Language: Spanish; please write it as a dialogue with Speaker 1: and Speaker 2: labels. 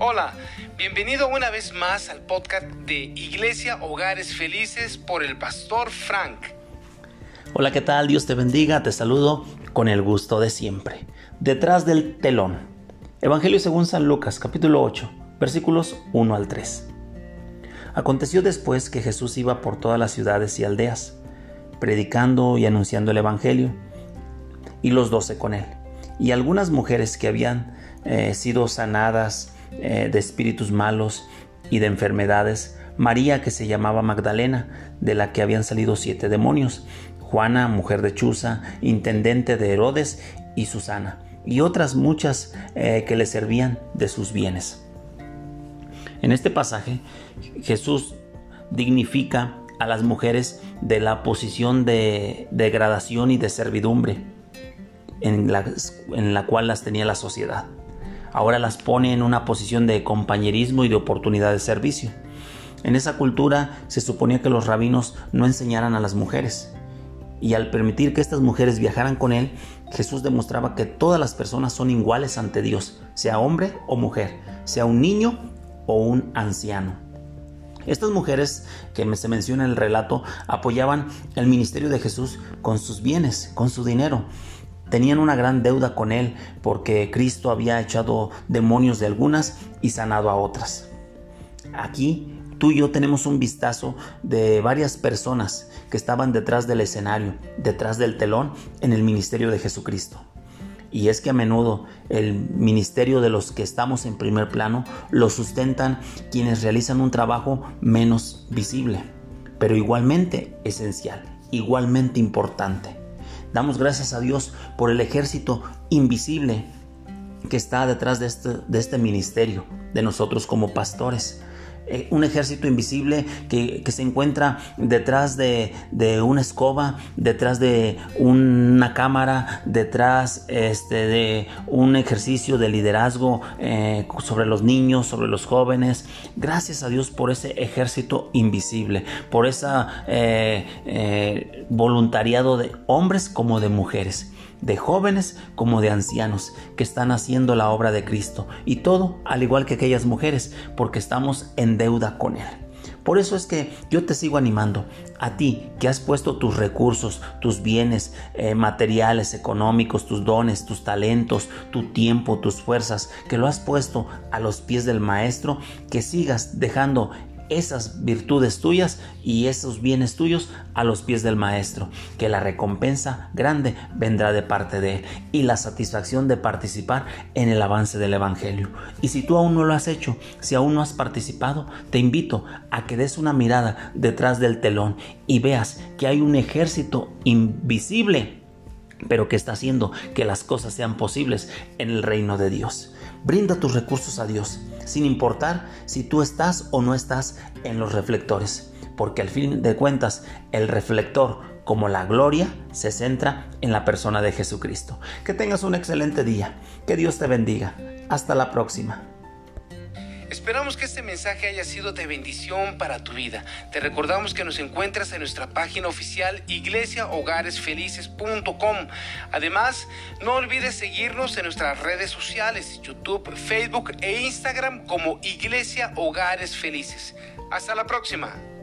Speaker 1: Hola, bienvenido una vez más al podcast de Iglesia Hogares Felices por el pastor Frank.
Speaker 2: Hola, ¿qué tal? Dios te bendiga, te saludo con el gusto de siempre. Detrás del telón. Evangelio según San Lucas, capítulo 8, versículos 1 al 3. Aconteció después que Jesús iba por todas las ciudades y aldeas, predicando y anunciando el Evangelio, y los doce con él. Y algunas mujeres que habían eh, sido sanadas eh, de espíritus malos y de enfermedades, María que se llamaba Magdalena, de la que habían salido siete demonios, Juana, mujer de Chuza, intendente de Herodes, y Susana, y otras muchas eh, que le servían de sus bienes. En este pasaje, Jesús dignifica a las mujeres de la posición de degradación y de servidumbre en la cual las tenía la sociedad ahora las pone en una posición de compañerismo y de oportunidad de servicio. En esa cultura se suponía que los rabinos no enseñaran a las mujeres, y al permitir que estas mujeres viajaran con él, Jesús demostraba que todas las personas son iguales ante Dios, sea hombre o mujer, sea un niño o un anciano. Estas mujeres que se menciona en el relato apoyaban el ministerio de Jesús con sus bienes, con su dinero. Tenían una gran deuda con él porque Cristo había echado demonios de algunas y sanado a otras. Aquí tú y yo tenemos un vistazo de varias personas que estaban detrás del escenario, detrás del telón en el ministerio de Jesucristo. Y es que a menudo el ministerio de los que estamos en primer plano lo sustentan quienes realizan un trabajo menos visible, pero igualmente esencial, igualmente importante. Damos gracias a Dios por el ejército invisible que está detrás de este, este ministerio, de nosotros como pastores. Eh, un ejército invisible que, se encuentra detrás de, una escoba, detrás de una cámara, detrás este, de un ejercicio de liderazgo eh, sobre los niños, sobre los jóvenes. Gracias a Dios por ese ejército invisible, por ese eh, voluntariado de hombres como de mujeres de jóvenes como de ancianos que están haciendo la obra de Cristo y todo al igual que aquellas mujeres porque estamos en deuda con Él. Por eso es que yo te sigo animando a ti que has puesto tus recursos, tus bienes eh, materiales, económicos, tus dones, tus talentos, tu tiempo, tus fuerzas, que lo has puesto a los pies del Maestro, que sigas dejando esas virtudes tuyas y esos bienes tuyos a los pies del Maestro, que la recompensa grande vendrá de parte de Él y la satisfacción de participar en el avance del Evangelio. Y si tú aún no lo has hecho, si aún no has participado, te invito a que des una mirada detrás del telón y veas que hay un ejército invisible pero que está haciendo que las cosas sean posibles en el reino de Dios. Brinda tus recursos a Dios, sin importar si tú estás o no estás en los reflectores, porque al fin de cuentas el reflector como la gloria se centra en la persona de Jesucristo. Que tengas un excelente día, que Dios te bendiga. Hasta la próxima.
Speaker 1: Esperamos que este mensaje haya sido de bendición para tu vida. Te recordamos que nos encuentras en nuestra página oficial iglesiahogaresfelices.com. Además, no olvides seguirnos en nuestras redes sociales, YouTube, Facebook e Instagram como Iglesia Hogares Felices. Hasta la próxima.